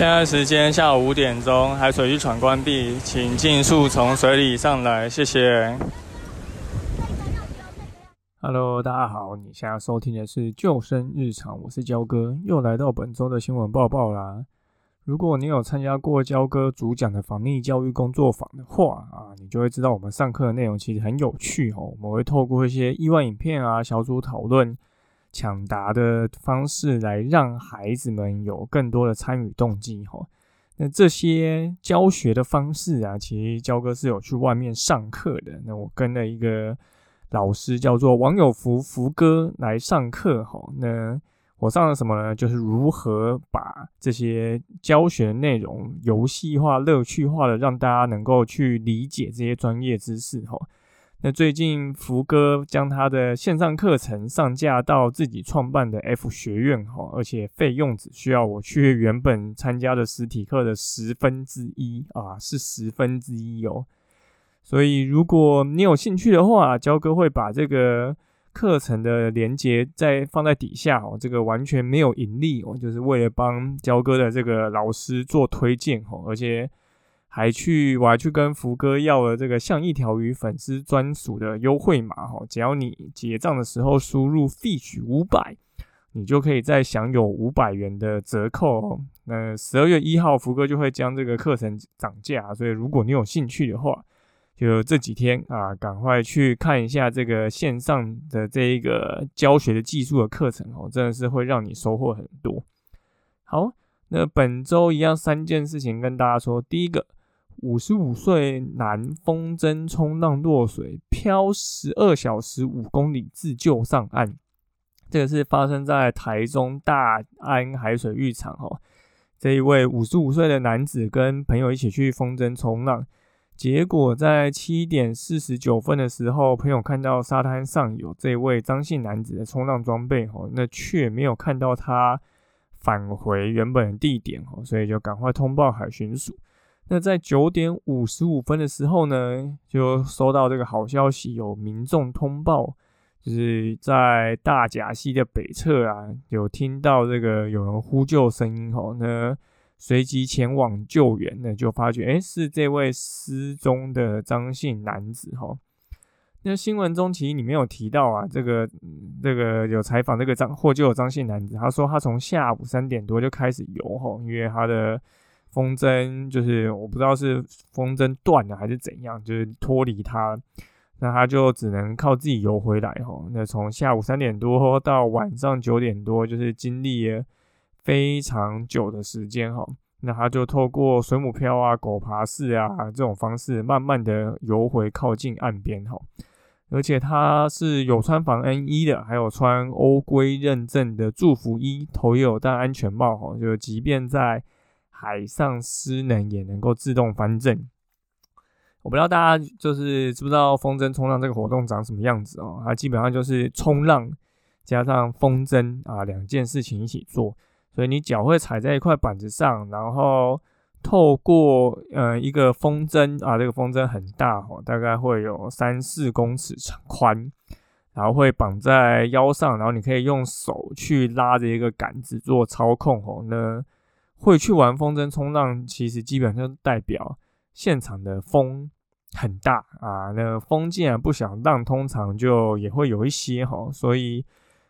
现在时间下午五点钟，海水浴场关闭，请尽速从水里上来，谢谢。Hello，大家好，你现在收听的是救生日常，我是焦哥，又来到本周的新闻报报啦。如果你有参加过焦哥主讲的防溺教育工作坊的话啊，你就会知道我们上课的内容其实很有趣哦。我们会透过一些意外影片啊、小组讨论。抢答的方式来让孩子们有更多的参与动机哈。那这些教学的方式啊，其实焦哥是有去外面上课的。那我跟了一个老师叫做王有福福哥来上课哈。那我上了什么呢？就是如何把这些教学内容游戏化、乐趣化的，让大家能够去理解这些专业知识哈。那最近福哥将他的线上课程上架到自己创办的 F 学院哈，而且费用只需要我去原本参加的实体课的十分之一啊，是十分之一哦。所以如果你有兴趣的话，焦哥会把这个课程的连接再放在底下哦。这个完全没有盈利哦，就是为了帮焦哥的这个老师做推荐哦，而且。还去，我还去跟福哥要了这个像一条鱼粉丝专属的优惠码哈，只要你结账的时候输入 fish 五百，你就可以再享有五百元的折扣哦。那十二月一号，福哥就会将这个课程涨价，所以如果你有兴趣的话，就这几天啊，赶快去看一下这个线上的这一个教学的技术的课程哦，真的是会让你收获很多。好，那本周一样三件事情跟大家说，第一个。五十五岁男风筝冲浪落水，漂十二小时五公里自救上岸。这个是发生在台中大安海水浴场哦。这一位五十五岁的男子跟朋友一起去风筝冲浪，结果在七点四十九分的时候，朋友看到沙滩上有这位张姓男子的冲浪装备哦，那却没有看到他返回原本的地点哦，所以就赶快通报海巡署。那在九点五十五分的时候呢，就收到这个好消息，有民众通报，就是在大甲溪的北侧啊，有听到这个有人呼救声音吼，那随即前往救援，那就发觉，哎，是这位失踪的张姓男子吼。那新闻中其实里面有提到啊，这个这个有采访这个张获救的张姓男子，他说他从下午三点多就开始游吼，因为他的。风筝就是我不知道是风筝断了还是怎样，就是脱离它，那他就只能靠自己游回来哈。那从下午三点多到晚上九点多，就是经历了非常久的时间哈。那他就透过水母漂啊、狗爬式啊这种方式，慢慢的游回靠近岸边哈。而且他是有穿防 N 衣的，还有穿欧规认证的祝福衣，头也有戴安全帽哈。就即便在海上失能也能够自动翻正。我不知道大家就是知不知道风筝冲浪这个活动长什么样子哦？它基本上就是冲浪加上风筝啊两件事情一起做。所以你脚会踩在一块板子上，然后透过呃一个风筝啊，这个风筝很大哦，大概会有三四公尺长宽，然后会绑在腰上，然后你可以用手去拉着一个杆子做操控哦。那会去玩风筝冲浪，其实基本上代表现场的风很大啊。那风既然不小，浪通常就也会有一些哈。所以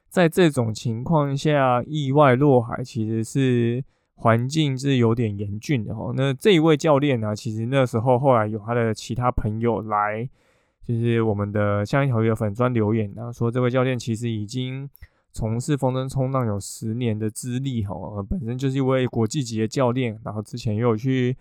在这种情况下，意外落海其实是环境是有点严峻的哈。那这一位教练呢，其实那时候后来有他的其他朋友来，就是我们的像一条鱼粉砖留言啊，说这位教练其实已经。从事风筝冲浪有十年的资历哈，本身就是一位国际级的教练，然后之前也有去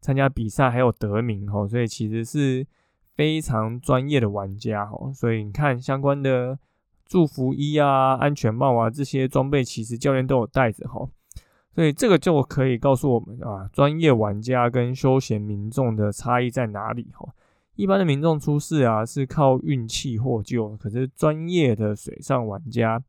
参加比赛，还有得名哈，所以其实是非常专业的玩家哈。所以你看相关的祝福衣啊、安全帽啊这些装备，其实教练都有带着哈。所以这个就可以告诉我们啊，专业玩家跟休闲民众的差异在哪里哈。一般的民众出事啊是靠运气获救，可是专业的水上玩家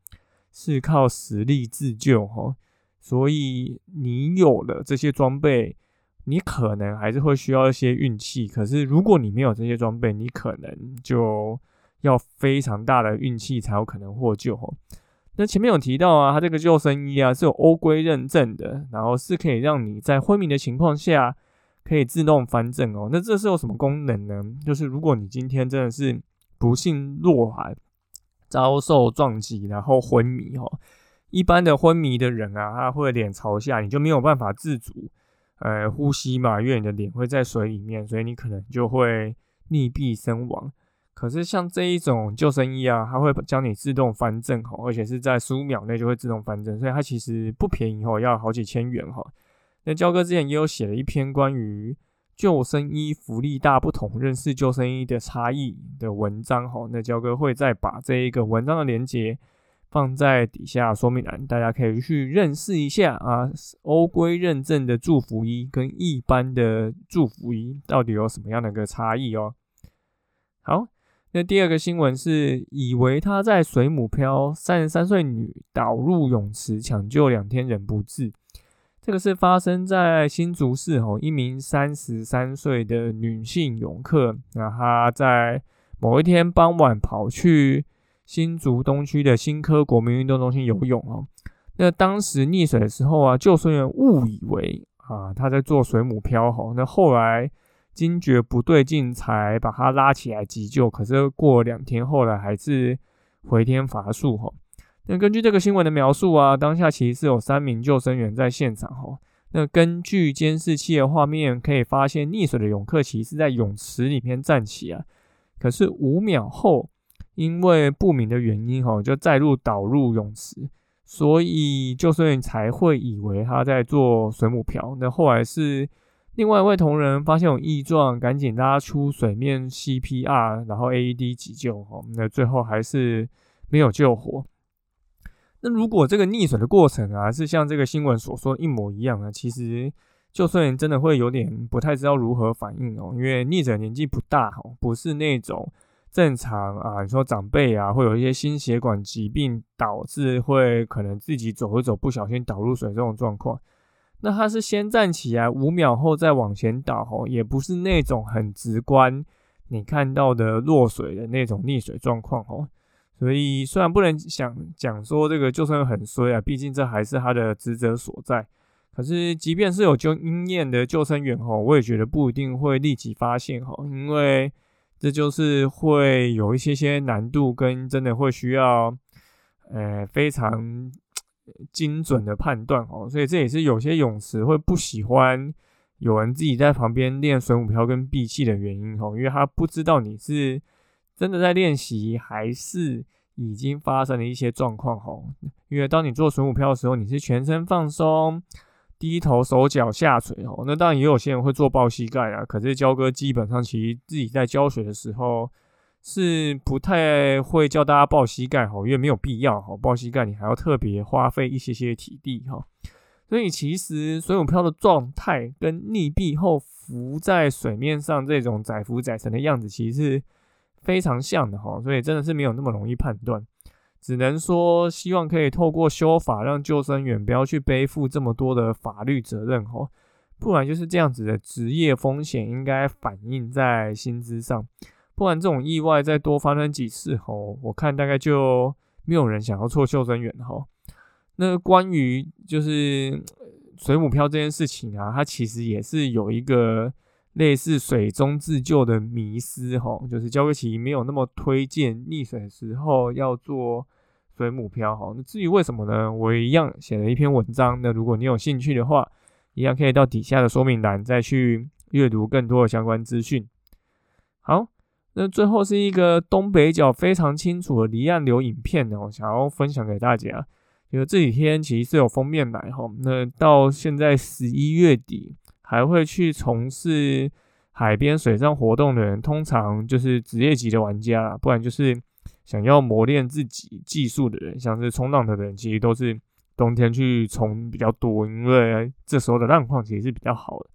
是靠实力自救哈。所以你有了这些装备，你可能还是会需要一些运气。可是如果你没有这些装备，你可能就要非常大的运气才有可能获救哈。那前面有提到啊，它这个救生衣啊是有欧规认证的，然后是可以让你在昏迷的情况下可以自动翻正哦。那这是有什么功能呢？就是如果你今天真的是不幸落海，遭受撞击然后昏迷哦，一般的昏迷的人啊，他会脸朝下，你就没有办法自主呃呼吸嘛，因为你的脸会在水里面，所以你可能就会溺毙身亡。可是像这一种救生衣啊，它会将你自动翻正哈，而且是在十五秒内就会自动翻正，所以它其实不便宜哈，要好几千元哈。那焦哥之前也有写了一篇关于救生衣福利大不同、认识救生衣的差异的文章哈。那焦哥会再把这一个文章的链接放在底下说明栏，大家可以去认识一下啊。欧规认证的祝福衣跟一般的祝福衣到底有什么样的一个差异哦？好。那第二个新闻是，以为他在水母漂，三十三岁女倒入泳池抢救两天仍不治。这个是发生在新竹市吼，一名三十三岁的女性泳客，那她在某一天傍晚跑去新竹东区的新科国民运动中心游泳哦。那当时溺水的时候啊，救生员误以为啊她在做水母漂吼，那后来。惊觉不对劲，才把她拉起来急救。可是过两天，后来还是回天乏术吼。那根据这个新闻的描述啊，当下其实是有三名救生员在现场哈。那根据监视器的画面可以发现，溺水的泳客其实是在泳池里面站起啊。可是五秒后，因为不明的原因哈，就再入导入泳池，所以救生员才会以为他在做水母漂。那后来是。另外一位同仁发现有异状，赶紧拉出水面 CPR，然后 AED 急救，哈，那最后还是没有救活。那如果这个溺水的过程啊，是像这个新闻所说一模一样啊，其实救生员真的会有点不太知道如何反应哦，因为溺者年纪不大，哈，不是那种正常啊，你说长辈啊，会有一些心血管疾病导致会可能自己走一走不小心倒入水这种状况。那他是先站起来，五秒后再往前倒，吼，也不是那种很直观你看到的落水的那种溺水状况，吼。所以虽然不能想讲说这个救生员很衰啊，毕竟这还是他的职责所在。可是即便是有经验的救生员，吼，我也觉得不一定会立即发现，吼，因为这就是会有一些些难度，跟真的会需要，呃，非常。精准的判断哦，所以这也是有些泳池会不喜欢有人自己在旁边练水母漂跟闭气的原因哦，因为他不知道你是真的在练习，还是已经发生了一些状况哦。因为当你做水母漂的时候，你是全身放松，低头手脚下垂哦。那当然也有些人会做抱膝盖啊，可是焦哥基本上其实自己在教学的时候。是不太会教大家抱膝盖哈，因为没有必要哈，抱膝盖你还要特别花费一些些体力哈，所以其实水母漂的状态跟溺毙后浮在水面上这种载浮载沉的样子，其实非常像的哈，所以真的是没有那么容易判断，只能说希望可以透过修法，让救生员不要去背负这么多的法律责任哈，不然就是这样子的职业风险应该反映在薪资上。不然这种意外再多发生几次哈，我看大概就没有人想要做救生员哈。那关于就是 水母漂这件事情啊，它其实也是有一个类似水中自救的迷思吼，就是焦克奇没有那么推荐溺水的时候要做水母漂吼。那至于为什么呢？我一样写了一篇文章，那如果你有兴趣的话，一样可以到底下的说明栏再去阅读更多的相关资讯。好。那最后是一个东北角非常清楚的离岸流影片我，想要分享给大家。因为这几天其实是有封面来哈，那到现在十一月底还会去从事海边水上活动的人，通常就是职业级的玩家，不然就是想要磨练自己技术的人，像是冲浪的人，其实都是冬天去冲比较多，因为这时候的浪况其实是比较好的。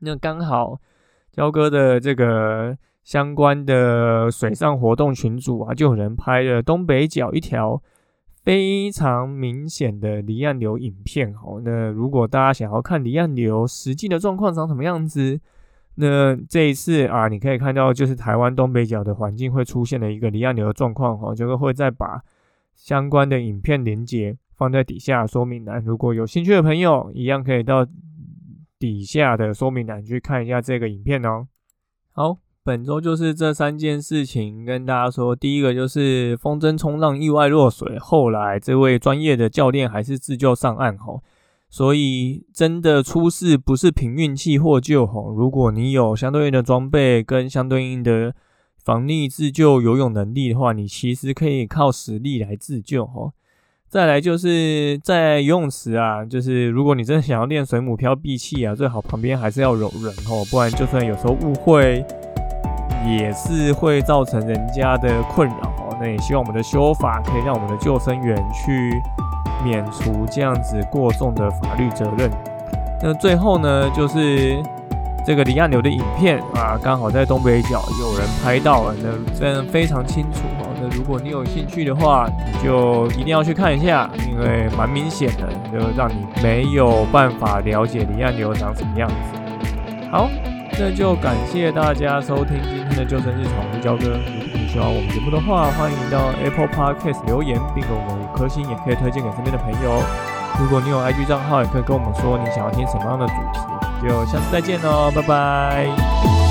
那刚好焦哥的这个相关的水上活动群组啊，就有人拍了东北角一条。非常明显的离岸流影片哦，那如果大家想要看离岸流实际的状况长什么样子，那这一次啊，你可以看到就是台湾东北角的环境会出现的一个离岸流的状况哦，就是会再把相关的影片连接放在底下说明栏，如果有兴趣的朋友，一样可以到底下的说明栏去看一下这个影片哦。好。本周就是这三件事情跟大家说。第一个就是风筝冲浪意外落水，后来这位专业的教练还是自救上岸吼，所以真的出事不是凭运气获救吼。如果你有相对应的装备跟相对应的防溺自救游泳能力的话，你其实可以靠实力来自救吼。再来就是在游泳池啊，就是如果你真的想要练水母漂闭气啊，最好旁边还是要有人吼，不然就算有时候误会。也是会造成人家的困扰。那也希望我们的修法可以让我们的救生员去免除这样子过重的法律责任。那最后呢，就是这个离岸流的影片啊，刚好在东北角有人拍到了，那真的非常清楚哦。那如果你有兴趣的话，你就一定要去看一下，因为蛮明显的，就让你没有办法了解离岸流长什么样子。好。那就感谢大家收听今天的救生日常，我是焦哥。如果你喜欢我们节目的话，欢迎到 Apple Podcast 留言，并给我们五颗星，也可以推荐给身边的朋友。如果你有 IG 账号，也可以跟我们说你想要听什么样的主题。就下次再见喽，拜拜。